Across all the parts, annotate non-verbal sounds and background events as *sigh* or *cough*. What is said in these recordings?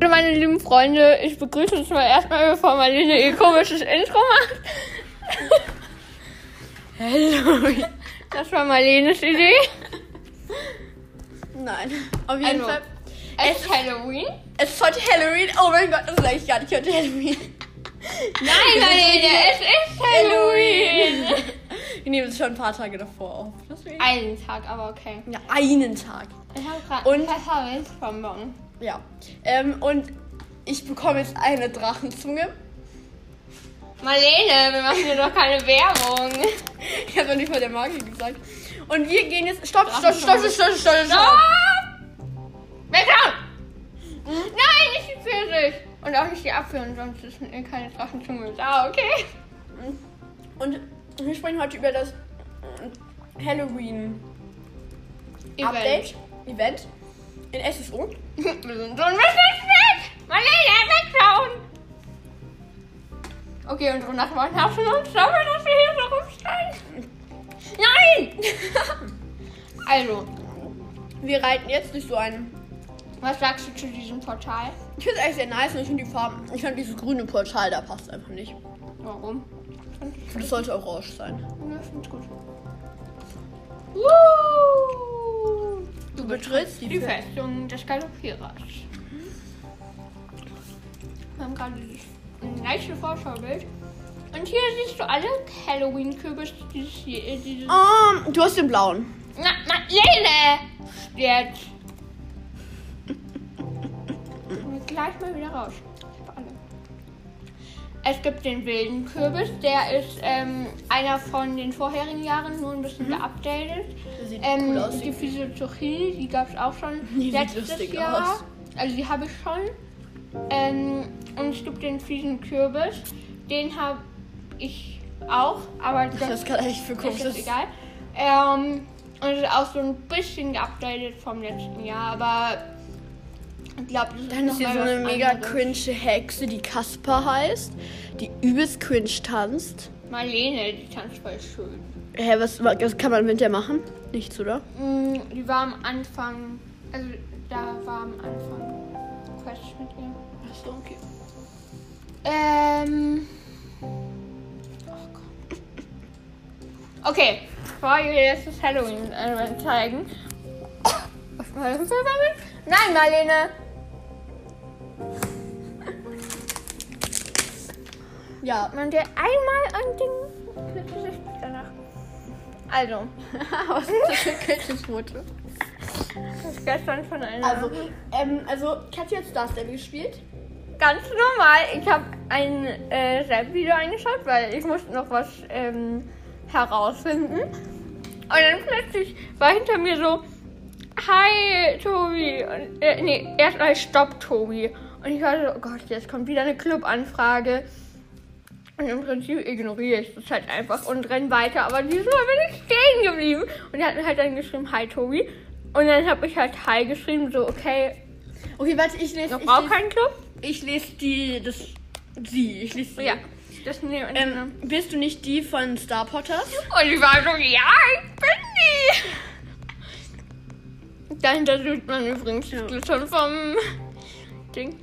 Hallo meine lieben Freunde, ich begrüße uns mal erstmal, bevor Marlene ihr komisches Intro macht. *laughs* Hallo. Das war Marlenes Idee. Nein. Auf jeden Also, Fall. Es ist Halloween. Es ist heute Halloween. Oh mein Gott, das ist eigentlich gar nicht heute Halloween. Nein, Marlene, es ist Halloween. *laughs* Wir nehmen es schon ein paar Tage davor auf. Deswegen. Einen Tag, aber okay. Ja, einen Tag. Ich habe gerade Und- einen Pfefferminzbonbon. Ja. Ähm, und ich bekomme jetzt eine Drachenzunge. Marlene, wir machen hier doch keine Werbung. Ich habe noch nicht mal der Marke gesagt. Und wir gehen jetzt. Stopp, stopp, stopp, stopp, stopp, stopp, stopp. Wegschauen! Nein, nicht die Pfirsich. Und auch nicht die Apfel, sonst ist keine Drachenzunge da, okay? Und wir sprechen heute über das Halloween Update Event in SSO. Wir sind so ein bisschen spät. Marlene, wegschauen! Okay, unsere Nachbarn hassen uns dafür, dass wir hier so rumschreien. Nein! *laughs* also, Wir reiten jetzt durch so einen. was sagst du zu diesem Portal? Ich finde es eigentlich sehr nice und ich finde die Farben. Ich finde dieses grüne Portal, da passt einfach nicht. Warum? Das sollte orange sein. Ja, ich find's gut. Woo! Du betrittst die, Die Fe- Festung des Galoppierers. Wir haben gerade dieses nice Vorschaubild. Und hier siehst du alle Halloween-Kürbis dieses hier. äh, Dieses Oh, du hast den blauen. Na, Marlene! Jetzt! *laughs* Und gleich mal wieder raus. Es gibt den wilden Kürbis, der ist ähm, einer von den vorherigen Jahren, nur ein bisschen geupdatet. Der sieht Ähm, cool aus. die Physio Zucchini, die gab es auch schon *laughs* Die letztes Jahr. aus. Also die habe ich schon. Ähm, und es gibt den fiesen Kürbis. Den habe ich auch, aber Das das ist gerade echt für ist komisches. jetzt egal. Ähm, und es ist auch so ein bisschen geupdatet vom letzten Jahr, aber glaube, Dann ist hier so eine mega anderes. cringe Hexe, die Kasper heißt, die übelst cringe tanzt. Marlene, die tanzt voll schön. Hä, was, was kann man mit der machen? Nichts, oder? Mm, Die war am Anfang, also da war am Anfang Quatsch mit ihr. Achso, okay. Ähm. Oh Gott. Okay, bevor wir jetzt das Halloween äh, zeigen. Was war das für? Nein, Marlene! Ja. Man der einmal ein Ding. Ist danach. Also, *laughs* was ist das ist gestern von einer. Also, ähm, also, Katja hat Star Stable gespielt. ganz normal. Ich habe ein äh, Rap-Video eingeschaut, weil ich musste noch was ähm, herausfinden. Und dann plötzlich war hinter mir so, Hi Tobi. Und, äh, nee, erstmal Stopp Tobi. Und ich war so, oh Gott, jetzt kommt wieder eine Clubanfrage. Und im Prinzip ignoriere ich das halt einfach und renn weiter. Aber diesmal bin ich stehen geblieben. Und er hat mir halt dann geschrieben, Hi Tobi. Und dann habe ich halt Hi geschrieben, so, okay, Okay, warte, ich lese. noch Ich lese, keinen Club. ich lese die. Das. Sie. Ich lese sie. Ja, das nehmen wir. Ähm, bist du nicht die von Star Potters? Und ich war so, ja, ich bin die. Dahinter sieht man übrigens das Glitzern vom Ding.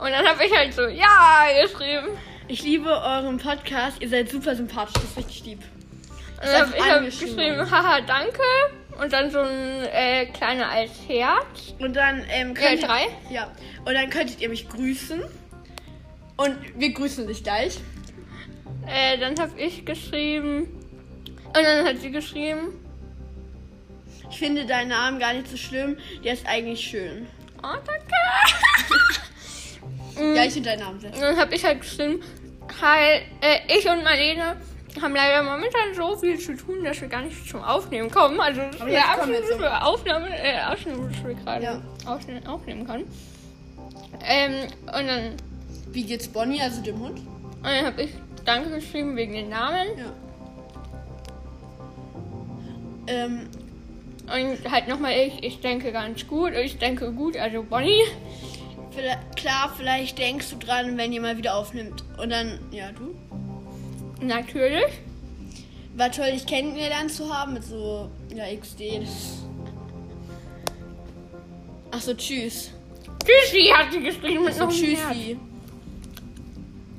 Ja. Und dann habe ich halt so, ja, geschrieben. Ich liebe euren Podcast. Ihr seid super sympathisch. Das ist richtig lieb. Und dann habe hab ich hab geschrieben, haha, danke. Und dann so ein äh, kleiner als Herz. Und dann ähm, Ja, könnt drei. Ja. Und dann könntet ihr mich grüßen. Und wir grüßen dich gleich. Äh, dann habe ich geschrieben. Und dann hat sie geschrieben, Ich finde deinen Namen gar nicht so schlimm. Der ist eigentlich schön. oh, danke. *laughs* Ja, ich finde deinen Namen Und dann habe ich halt geschrieben, hi, äh, ich und Marlene haben leider momentan so viel zu tun, dass wir gar nicht zum Aufnehmen kommen. Also das ist Aber der wir absolute Aufnahme, äh, Ausschnitt, was wir gerade Ja. aufne- aufnehmen können. Ähm, und dann, Wie geht's Bonnie, also dem Hund? und dann habe ich Danke geschrieben wegen den Namen. Ja. Ähm, Und halt nochmal ich, ich denke ganz gut, ich denke gut, also Bonnie. Vielleicht, klar, vielleicht denkst du dran, wenn ihr mal wieder aufnimmt. Und dann, ja, du? Natürlich. War toll, dich kennengelernt zu haben mit so, ja, XD. Achso, tschüss. Tschüssi hat sie geschrieben mit noch einem tschüssi.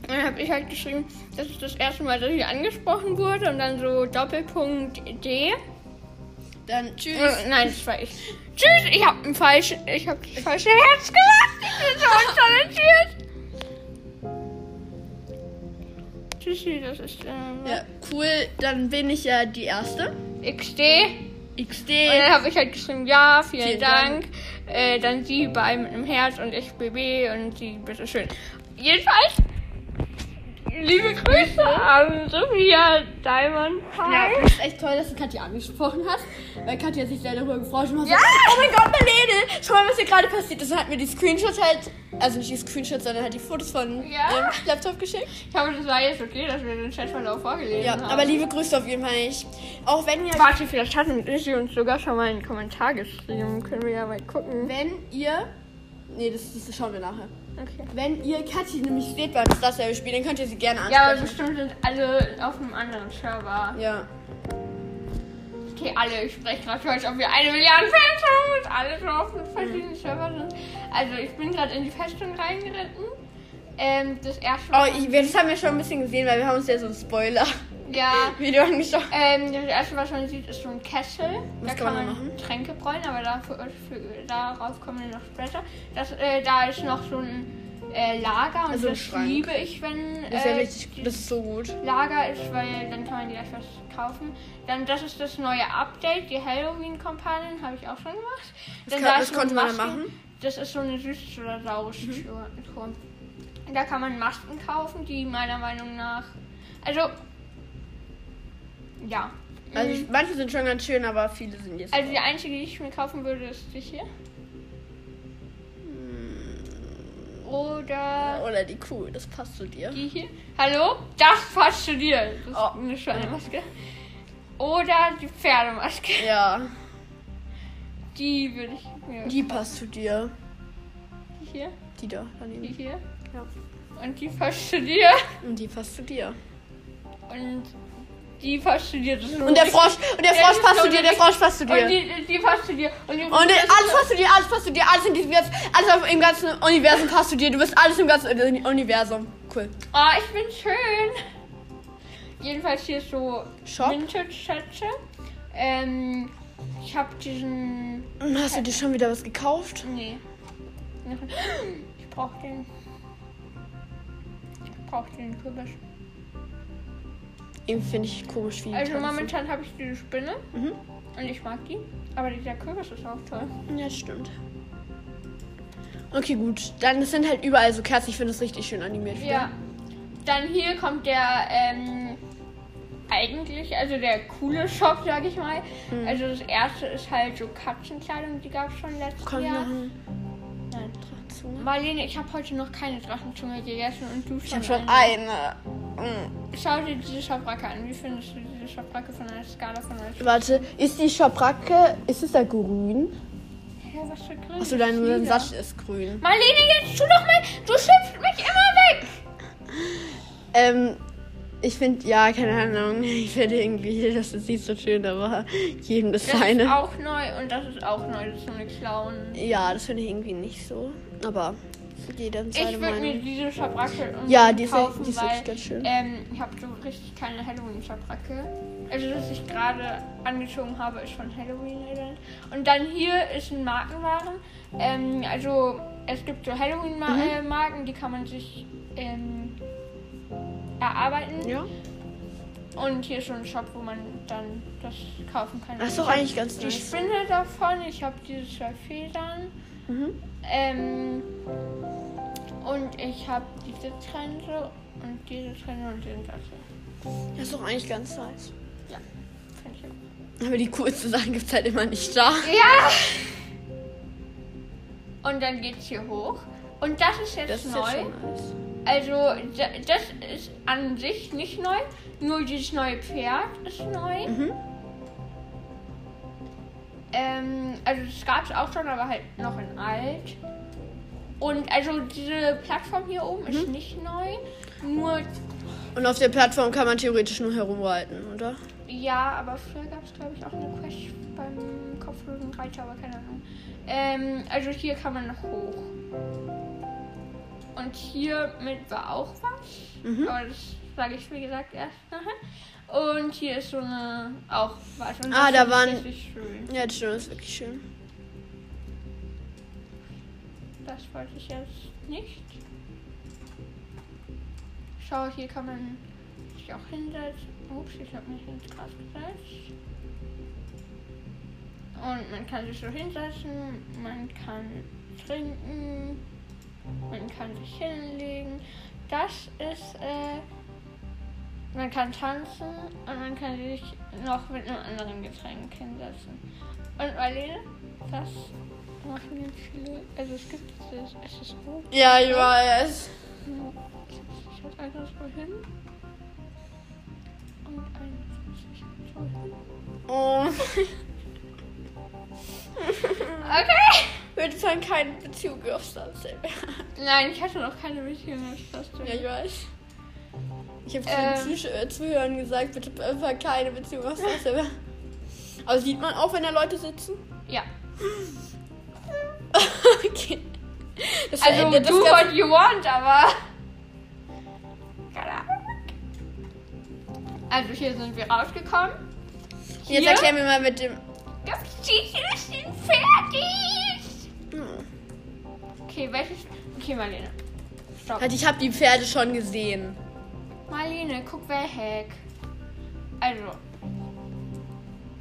Dann habe ich halt geschrieben, das ist das erste Mal, dass ich angesprochen wurde und dann so Doppelpunkt D. Dann tschüss. Äh, nein, das war ich. Tschüss, ich habe ein falsch, ich habe das falsche Herz gemacht. Ich bin so untalentiert. Tschüssi, das ist ähm, Ja, cool. Dann bin ich ja die Erste. XD. XD. Und dann habe ich halt geschrieben, ja, vielen, Vielen Dank. Äh, dann sie bei mit einem Herz und ich BB und sie bitteschön. Jedenfalls, liebe Grüße an Sophia Diamond Ja, Pie. das ist echt toll, dass du Katja angesprochen hast. Weil Katja sich sehr darüber gefreut hat. Ja! Oh mein Gott, Marlene! Schau mal, was hier gerade passiert ist. Und hat mir die Screenshots halt, also nicht die Screenshots, sondern halt die Fotos von Ja. ihrem Laptop geschickt. Ich hoffe, das war jetzt okay, dass wir den Chatverlauf vorgelesen Ja, haben. aber liebe Grüße auf jeden Fall nicht. Auch wenn ihr, Warte, vielleicht hat sie uns sogar schon mal einen Kommentar geschrieben. Können wir ja mal gucken. wenn ihr, nee, das, das schauen wir nachher. Okay. Wenn ihr Katja nämlich seht beim Star Stable Spiel, dann könnt ihr sie gerne Ja, aber bestimmt sind alle auf einem anderen Server. Ja. Okay, alle. Ich spreche gerade für euch, ob wir eine Milliarde Fans haben und alle so auf verschiedenen Servern sind. Also, ich bin gerade in die Festung reingeritten. Ähm, das erste Oh, Mal. ich, wir- das haben wir schon ein bisschen gesehen, weil wir haben uns ja so ein Spoiler-Video ja. angeschaut. Ähm, das erste, was man sieht, ist so ein Kessel. Was da kann man machen? Tränke bräunen, aber dafür, für, darauf kommen wir noch später. Das, äh, da ist noch so ein äh, Lager und Also das Schrank. liebe ich, wenn Das ist ja äh, richtig, das ist so gut. Lager ist, weil dann kann man gleich was kaufen. Dann das ist das neue Update, die Halloween Companion habe ich auch schon gemacht. Dann kann, da ist konnte eine man da machen? Das ist so eine süßes oder saures Mhm. Da kann man Masken kaufen, die meiner Meinung nach. Also. Ja. Also ich, manche sind schon ganz schön, aber viele sind jetzt. also die einzige, die ich mir kaufen würde, ist die hier. Oder Oder die Kuh, das passt zu dir. die hier. Hallo? Das passt zu dir. Das ist Oh. eine Schweinemaske. Oder die Pferdemaske. Ja, Die würde ich mir. die passt zu dir. Die hier. Die da, Die daneben. hier. Ja. Und die passt zu dir. Und die passt zu dir. Und die passt zu dir. Das ist so Und der Frosch, und der Frosch passt zu dir, der Frosch passt zu Und dir. die, die passt zu dir. Und, die, Und alles passt zu dir, alles passt zu dir, alles in diesem jetzt, alles im ganzen Universum passt zu dir. Du bist alles im ganzen Universum. Cool. Oh, ich bin schön. Jedenfalls hier ist so. Vintage-Schätze. Ähm, ich habe diesen. Hast du dir schon wieder was gekauft? Nee. Ich brauche den. Ich brauche den Kürbis. Irgendwie finde ich komisch, wie Also momentan habe ich diese Spinne Mhm. und ich mag die. Aber dieser Kürbis ist auch toll. Ja, stimmt. Okay, gut. Dann sind halt überall so Kerzen. Ich finde es richtig schön animiert. wieder. Ja. Dann hier kommt der ähm, eigentlich, also der coole Shop, sag ich mal. Mhm. Also das erste ist halt so Katzenkleidung, die gab es schon letztes Kommt Jahr. Nein. Drachenzunge? Marlene, ich habe heute noch keine Drachenzunge gegessen und du Ich habe schon eine. Mm. Schau dir diese Schabracke an. Wie findest du diese Schabracke von einer Skala von 1 Warte, ist die Schabracke, ist es da grün? Hä, was für grün? Achso, dein. Sattel ist grün. Marlene, jetzt tu doch mal. Du schimpfst mich immer weg. Ähm, ich finde, ja, keine Ahnung. Ich finde irgendwie, das sieht so schön, aber jedem das Das ist seine. auch neu und das ist auch neu. Das ist so eine Clown. Ja, das finde ich irgendwie nicht so. Aber jeder seine Ich würde mir diese Schabracke Ja, die ist, kaufen, die ist weil wirklich ganz schön. ähm, ich habe so richtig keine Halloween-Schabracke. Also, das ich gerade angezogen habe, ist von Halloween. Und dann hier ist ein Markenwaren. Ähm, also, es gibt so Mhm. Halloween-Marken, die kann man sich ähm, erarbeiten. Ja. Und hier ist so ein Shop, wo man dann das kaufen kann. Das ist Ich doch eigentlich ganz Die nice. Spinne davon, ich habe diese zwei Federn. Mhm. Ähm, und ich habe diese Trense und diese Trense und den Sattel. Das ist doch eigentlich ganz nice. Find ich. Aber die coolsten Sachen gibt es halt immer nicht da. Ja! Und dann geht's hier hoch. Und das ist jetzt Das ist neu. jetzt. Also, da- das ist an sich nicht neu. Nur dieses neue Pferd ist neu. Mhm. Ähm, also, das gab es auch schon, aber halt noch in alt. Und also, diese Plattform hier oben ist Mhm. nicht neu. Nur Und auf der Plattform kann man theoretisch nur herumreiten, oder? Ja, aber früher gab es, glaube ich, auch eine Quest beim kopflosen Reiter, aber keine Ahnung. Ähm, also hier kann man noch hoch. Und hier mit war auch was. Mhm. Aber das sage ich, wie gesagt, erst nachher. *laughs* Und hier ist so eine auch was. Und Ah, da waren-. Ja, das ist wirklich schön. Das wollte ich jetzt nicht. Schau, hier kann man sich auch hinsetzen. Ups, ich habe mich ins Gras gesetzt. Und man kann sich so hinsetzen, man kann trinken, man kann sich hinlegen. Das ist, äh, man kann tanzen und man kann sich noch mit einem anderen Getränk hinsetzen. Und Marlene, das machen jetzt viele, also es gibt es, es ist hoch. Ja, ich weiß. Ich hatte einer so hin. Und einer so hin. Oh. *laughs* Okay! Würde sagen, keine Beziehung auf Star Nein, ich hatte noch keine Beziehung als das. Ja, ich weiß. Ich habe Ähm. zu den Zusch- äh, Zuhörern gesagt, bitte einfach keine Beziehung auf Star Aber sieht man auch, wenn da Leute sitzen? Ja. *laughs* okay. Das Also, verändert do das what you want, aber. Keine Ahnung. Also, hier sind wir rausgekommen. Jetzt Hier? erklär mir mal mit dem. Das Titel sind fertig! Hm. Okay, welches. Okay, Marlene. Stopp. Halt, ich habe die Pferde schon gesehen. Marlene, guck weg. Also.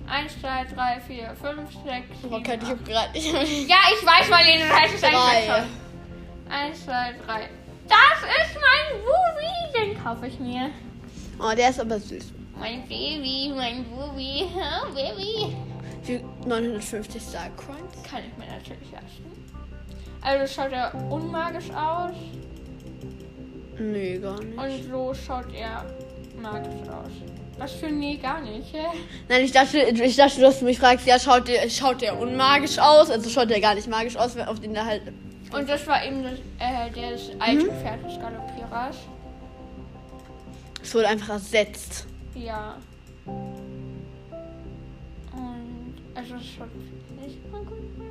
1, 2, 3, 4, 5, 6, 7, Oh Gott, ich habe gerade. Ja, ich weiß, Marlene, du hast es Drei. einfach schon. 1, 2, 3. Das ist mein Bubi. Den kaufe ich mir. Oh, der ist aber süß. Mein Baby, mein Bubi. Oh, Baby. Für 950 Star Coins. Kann ich mir natürlich lassen. Also schaut er unmagisch aus Nö, gar nicht. und so schaut er magisch aus. Was für nee, gar nicht. hä? *laughs* Nein, ich dachte, ich dachte, dass du mich fragst, ja, schaut der, schaut der unmagisch aus? Also schaut der gar nicht magisch aus, auf den da halt. Und das war eben das, äh, das alte Mhm. Pferd des Galoppierers. Es wurde einfach ersetzt. Ja. Und also es schaut nicht mal gut aus.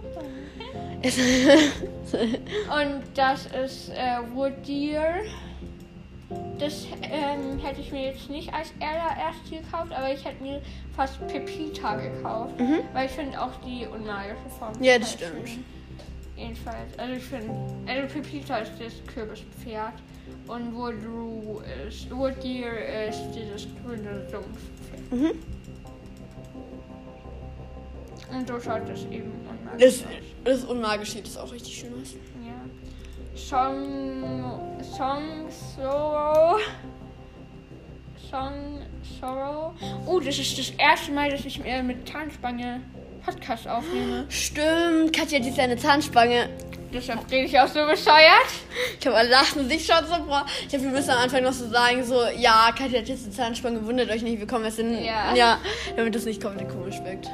*laughs* Und das ist äh, Wood Deer. Das ähm, hätte ich mir jetzt nicht als allererst gekauft, aber ich hätte mir fast Pepita gekauft. Mhm. Weil ich finde auch die unmagische Form. Ja, das stimmt. schön. Jedenfalls. Also ich finde, also Pepita ist das Kürbispferd. Und Woodroo ist, Wood Deer ist dieses grüne Sumpfpferd. Mhm. Und so schaut das eben unmagisch Das, aus. das unmagisch sieht das auch richtig schön aus. Ja. Song. Song Sorrow. Song Sorrow. Oh, das ist das erste Mal, dass ich äh, mit Zahnspange Podcast aufnehme. Stimmt, Katja hat jetzt eine Zahnspange. Deshalb rede ich auch so bescheuert. Ich habe alle lachen sich schon so, boah. Ich glaube, wir müssen am Anfang noch so sagen, so, ja, Katja hat jetzt eine Zahnspange, wundert euch nicht, wir kommen erst in. Ja. ja damit das nicht komplett komisch wirkt.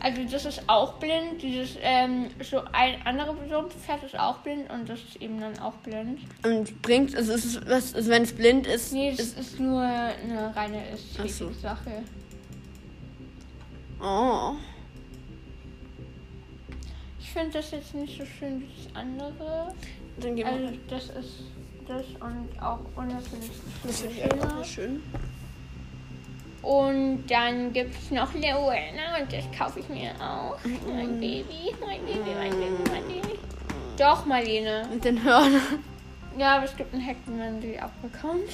Also das ist auch blind. Dieses, ähm, so ein anderes Pferd ist auch blind und das ist eben dann auch blind. Und bringt, also, es ist, was, also wenn es blind ist, Nee, das ist. ist nur eine reine so. Ästhetik-Sache. Oh. Ich finde das jetzt nicht so schön wie das andere. Dann gehen wir. Also das ist das und auch natürlich das finde ich einfach schön. Und dann gibt es noch Leona und das kaufe ich mir auch. Mein Baby, mein Baby, mein Baby, mein Baby. Doch, Marlene. Mit den Hörnern. Ja, aber es gibt einen Hack, wenn man die abbekommt.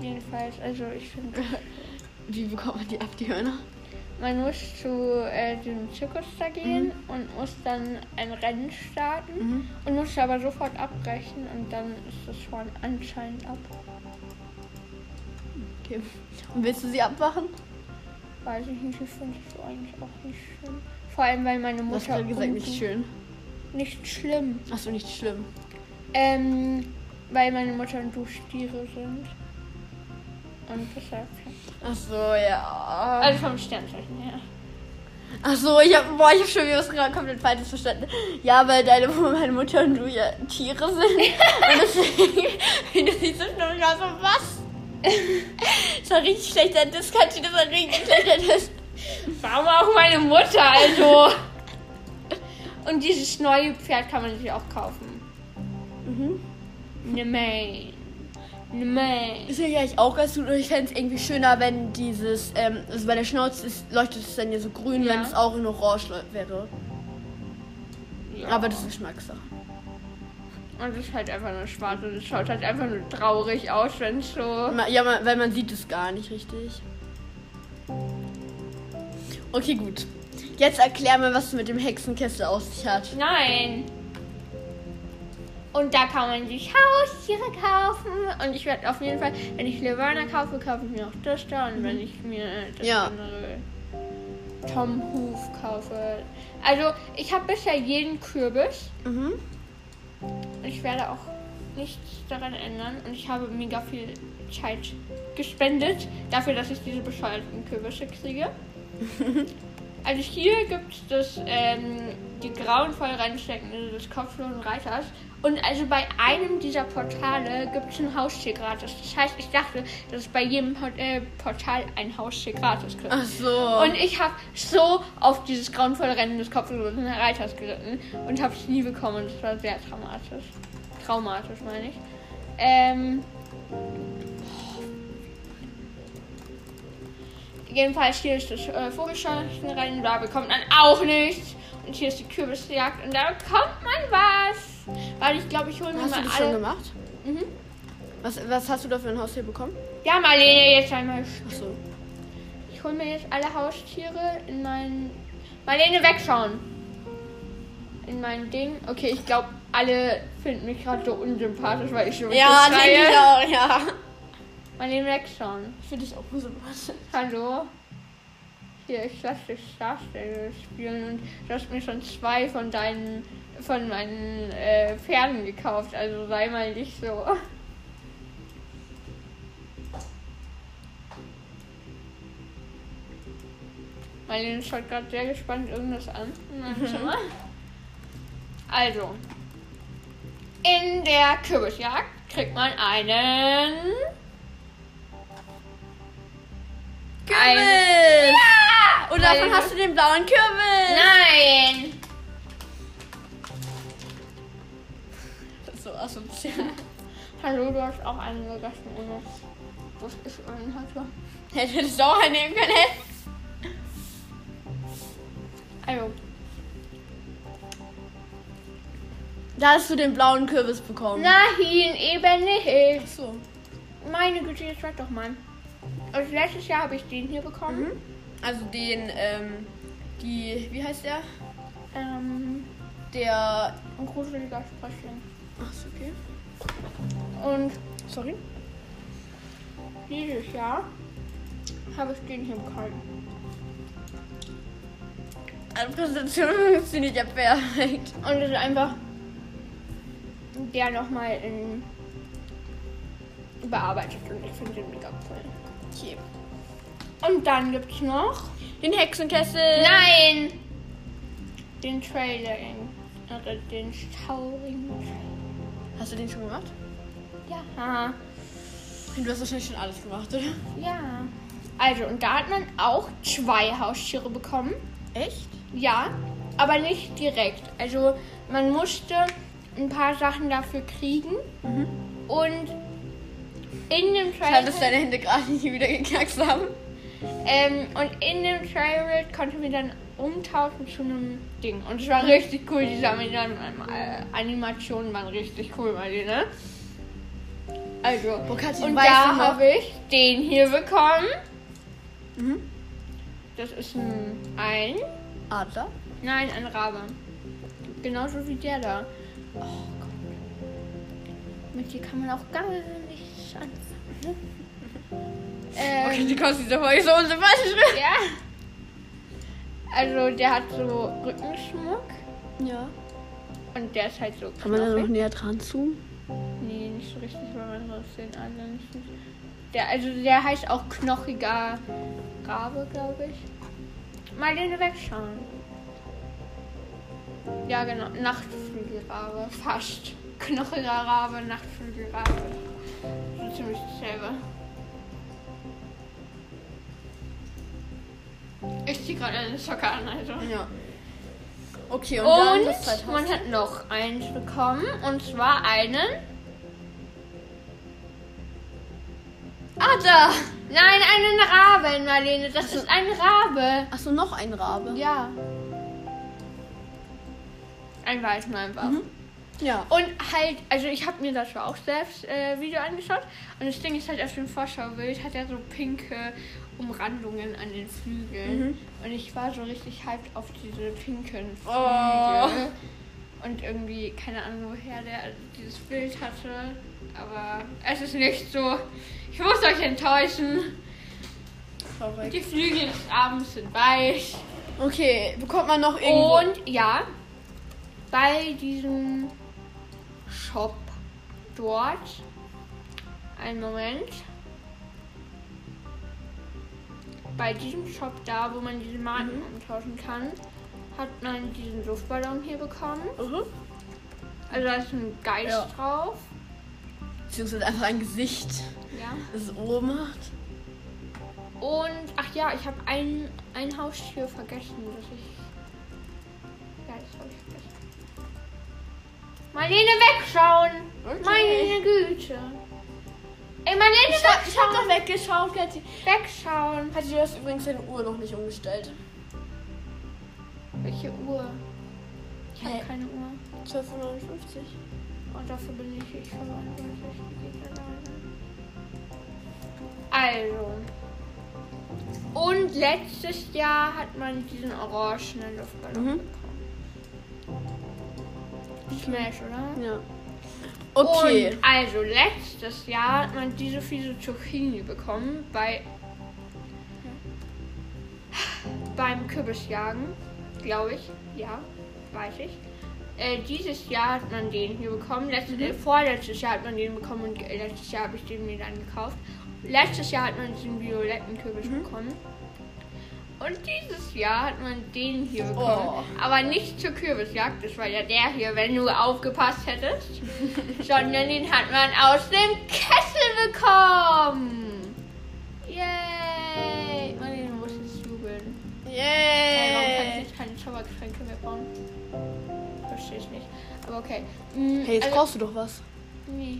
Jedenfalls, also ich finde, *laughs* Wie bekommt man die ab, die Hörner? man muss zu äh, diesem Zirkus da gehen und muss dann ein Rennen starten Mhm. und muss aber sofort abbrechen und dann ist das schon anscheinend ab. Okay. Und willst du sie abmachen? Weiß ich nicht, ich finde es eigentlich auch nicht schlimm. Vor allem, weil meine Du hast Mutter. gesagt, nicht du- schön. Nicht schlimm. Achso, nicht schlimm. Ähm, weil meine Mutter und du Stiere sind. Und deshalb. Achso, ja. Also vom Sternzeichen her. Achso, ich hab, boah, ich hab schon wieder was komplett falsches verstanden. Ja, weil deine *laughs* meine Mutter und du ja Tiere sind. *laughs* und deswegen *laughs* so schlimm. Ich war so, was? Das war richtig schlechter Diss, Katja, das war richtig schlechter Diss. Warum auch meine Mutter, also. Und dieses neue Pferd kann man sich auch kaufen. Mhm. Ne Main. Ne. Das finde ich eigentlich auch ganz gut und ich fände es irgendwie schöner, wenn dieses, ähm, also bei der Schnauze ist, leuchtet es dann ja so grün, Ja. wenn es auch in Orange wäre. Ja. Aber das ist Geschmackssache. Und es ist halt einfach nur schwarz und es schaut halt einfach nur traurig aus, wenn es so. Ja, weil man sieht es gar nicht richtig. Okay, gut. Jetzt erklär mir, was es mit dem Hexenkessel auf sich hat. Nein! Und da kann man sich Haustiere kaufen. Und ich werde auf jeden Fall, wenn ich Leverna kaufe, kaufe ich mir auch das da. Und wenn ich mir das Ja. andere Tom Hoof kaufe. Also, ich habe bisher jeden Kürbis. Mhm. Ich werde auch nichts daran ändern. Und ich habe mega viel Zeit gespendet dafür, dass ich diese bescheuerten Kürbisse kriege. *laughs* also hier gibt es das, ähm, die grauenvoll reinsteckende des kopflosen Reiters. Und also bei einem dieser Portale gibt es ein Haustier gratis. Das heißt, ich dachte, dass es bei jedem äh, Portal ein Haustier gratis gibt. Ach so. Und ich habe so auf dieses grauenvolle Rennen des kopflosen Reiters geritten und habe es nie bekommen. Das war sehr traumatisch. Traumatisch, meine ich. Ähm. Jedenfalls hier ist das äh, Vogelscheuchenrennen, da bekommt man auch nichts. Und hier ist die Kürbisjagd und da bekommt man was. Weil ich glaube, ich hole mir hast du mal das alle. schon gemacht? Mhm. Was, was hast du da für ein Haustier bekommen? Ja, Marlene, jetzt einmal Ach so. Ich hole mir jetzt alle Haustiere in mein. Marlene, wegschauen! In mein Ding. Okay, ich glaube, alle finden mich gerade so unsympathisch, weil ich so Ja, denke ich auch, ja. Marlene, wegschauen. Ich finde dich auch unsympathisch. Hallo? Hier, ich lasse dich Starstelle spielen und du hast mir schon zwei von deinen. Von meinen äh, Pferden gekauft, also sei mal nicht so. *laughs* Marlene schaut gerade sehr gespannt irgendwas an Zimmer. Also, in der Kürbisjagd kriegt man einen. Kürbis! Ja! Und davon hast du den blauen Kürbis! Nein! *laughs* Hallo, du hast auch einen gegessen, ohne dass ich einen hatte. Hättest du auch einen nehmen können. Also, Da hast du den blauen Kürbis bekommen. nein, eben nicht. Ach so. Meine Güte, jetzt sag doch mal. Also letztes Jahr habe ich den hier bekommen. Mhm. Also den, ähm, die, wie heißt der? Ähm, Der, ein gruseliger Sprössling. ach so, okay. Und Sorry. dieses Jahr habe ich den hier bekommen. Eine Präsentation funktioniert ja perfekt. Und das ist einfach der nochmal in überarbeitet und ich finde den mega cool. Okay. Und dann gibt's noch Den Hexenkessel. Nein! Den Trailer, oder den traurigen Hast du den schon gemacht? Ja. Du hast wahrscheinlich schon alles gemacht, oder? Ja. Also, und da hat man auch zwei Haustiere bekommen. Echt? Ja, aber nicht direkt. Also, man musste ein paar Sachen dafür kriegen. Und in dem Schade, Trailer. dass deine Hände gerade nicht wieder geknackst haben. Ähm, und in dem Trailer konnte man dann umtauschen zu einem Ding. Und es war richtig cool. Diese Anim- äh, Animationen waren richtig cool, Marlene. Also, Kathi, und da habe ich den hier bekommen. Mhm. Das ist ein, ein Adler. Nein, ein Rabe. Genauso wie der da. Oh Gott. Mit dir kann man auch gar nichts anfangen. *laughs* ähm, Okay, die kommst dieser Folge so unsympathisch. Ja. Also der hat so Rückenschmuck Ja. und der ist halt so Kann man da noch näher dran zoomen? Nee, nicht so richtig, weil man muss den anderen nicht. Der, also der heißt auch knochiger Rabe, glaube ich. Mal den wegschauen. Ja, genau. Nachtflügelrabe. Fast. Knochiger Rabe, Nachtflügelrabe. So ziemlich dasselbe. Ich ziehe gerade eine Socke an, also. Ja. Okay, und, und man hat noch eins bekommen. Und zwar einen Da! Nein, einen Raben, Marlene. Das ist ein Rabe. Achso, noch ein Rabe. Ja. Ein Weißen einfach. Mhm. Ja. Und halt, also ich habe mir das auch selbst äh, Video angeschaut. Und das Ding ist halt auf dem Vorschaubild hat er so pinke Umrandungen an den Flügeln. Mhm. Und ich war so richtig hyped auf diese pinken Flügel. Oh. Und irgendwie, keine Ahnung, woher der dieses Bild hatte. Aber es ist nicht so. Ich muss euch enttäuschen. Traurig. Die Flügel des Abends sind weich. Okay, bekommt man noch irgendwo... Und ja, bei diesem Shop dort, einen Moment, bei diesem Shop da, wo man diese Marken umtauschen kann, hat man diesen Luftballon hier bekommen. Mhm. Also da ist ein Geist Ja. drauf. Beziehungsweise einfach ein Gesicht, Ja. das es oben hat. Und, ach ja, ich habe ein, ein Haustier vergessen, das ich. Ja, das habe ich vergessen. Marlene, wegschauen! Okay. Meine Güte. Ey, Marlene, Ich hab, ich hab wegschauen! doch weggeschaut, Kathi. Wegschauen! Kathi, du hast übrigens deine Uhr noch nicht umgestellt. Welche Uhr? Ich habe keine Uhr. 1259. Und dafür bin ich ich. Also. Und letztes Jahr hat man diesen orangenen Luftballon Mhm. bekommen. Smash, oder? Ja. Okay. Und also letztes Jahr hat man diese fiese Zucchini bekommen bei beim Kürbisjagen, glaube ich. Ja, weiß ich. Äh, dieses Jahr hat man den hier bekommen. Letztes, Mhm. äh, vorletztes Jahr hat man den bekommen und äh, letztes Jahr habe ich den mir dann gekauft. Letztes Jahr hat man diesen violetten Kürbis Mhm. bekommen. Und dieses Jahr hat man den hier bekommen. Oh. Aber nicht zur Kürbisjagd, das war ja der hier, wenn du aufgepasst hättest. *laughs* sondern den hat man aus dem Kessel bekommen. Yay! Marlene muss jetzt jubeln. Hey, warum kann ich Yay. jetzt keine Zaubergetränke mehr bauen? Verstehe ich nicht. Aber okay. Mm, Hey, jetzt also- brauchst du doch was. Nee,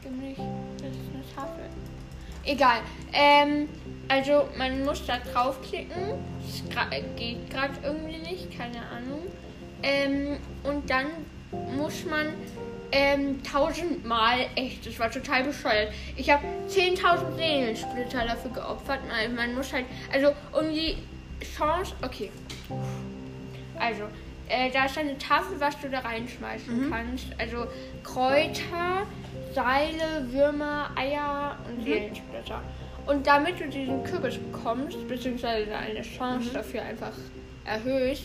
stimmt nicht. Das ist eine Tafel. Egal. Ähm, also man muss da draufklicken. Das gra- geht gerade irgendwie nicht, keine Ahnung. Ähm, und dann muss man ähm, tausendmal, echt, das war total bescheuert. Ich habe 10.000 Seelensplitter dafür geopfert. Man, man muss halt, also um die Chance, okay. Also, äh, da ist eine Tafel, was du da reinschmeißen kannst. Also Kräuter, Seile, Würmer, Eier und Seelensplitter. Und damit du diesen Kürbis bekommst, beziehungsweise eine Chance dafür einfach erhöhst,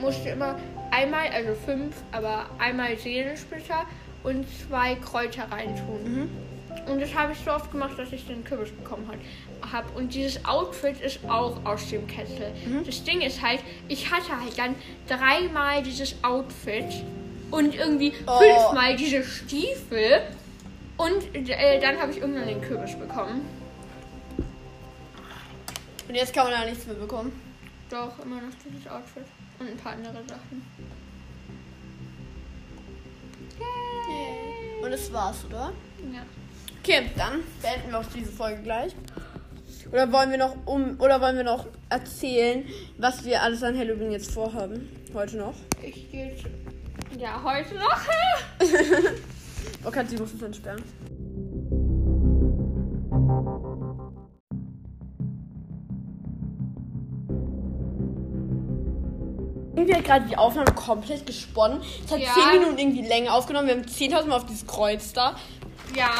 musst du immer einmal, also fünf, aber einmal Seelensplitter und zwei Kräuter reintun. Und das habe ich so oft gemacht, dass ich den Kürbis bekommen habe. Und dieses Outfit ist auch aus dem Kessel. Das Ding ist halt, ich hatte halt dann dreimal dieses Outfit und irgendwie Oh. fünfmal diese Stiefel. Und äh, dann habe ich irgendwann den Kürbis bekommen. Und jetzt kann man da nichts mehr bekommen. Doch, immer noch dieses Outfit. Und ein paar andere Sachen. Und das war's, oder? Ja. Okay, dann beenden wir auch diese Folge gleich. Oder wollen wir noch um oder wollen wir noch erzählen, was wir alles an Halloween jetzt vorhaben? Heute noch. Ich gehe. Ja, heute noch. *laughs* Okay, sie muss uns entsperren. Irgendwie hat gerade die Aufnahme komplett gesponnen. Es hat Ja. 10 Minuten irgendwie länger aufgenommen. Wir haben 10.000 Mal auf dieses Kreuz da. Ja.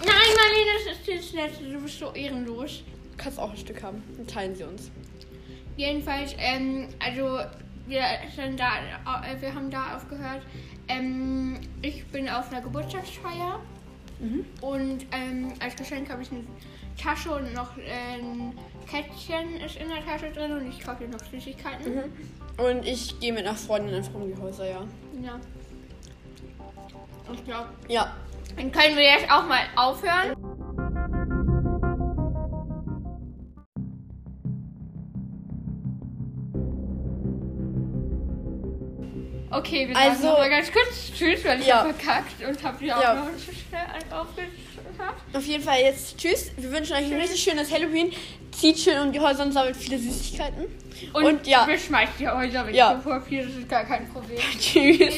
Nein, Marlene, das ist jetzt nett. Du bist so ehrenlos. Du kannst auch ein Stück haben. Dann teilen sie uns. Jedenfalls, ähm, also wir sind da, äh, wir haben da aufgehört. Ähm, ich bin auf einer Geburtstagsfeier und ähm, als Geschenk habe ich eine Tasche und noch ein Kettchen ist in der Tasche drin und ich kaufe noch Süßigkeiten. Und ich gehe mit einer Freundin einfach um die Häuser, ja. Ja. Ich glaube, Ja. Dann können wir jetzt auch mal aufhören. Okay, wir sagen also, sagen nochmal ganz kurz Tschüss, weil ich ja. habe verkackt und habe ja auch ja. noch zu schnell aufgeschafft. Auf jeden Fall jetzt Tschüss. Wir wünschen euch tschüss. ein richtig schönes Halloween. Zieht schön um die Häuser und sammelt viele Süßigkeiten. Und, und ja. beschmeißt die Häuser weg. Ja. Bevor viel, das ist gar kein Problem. *laughs* tschüss.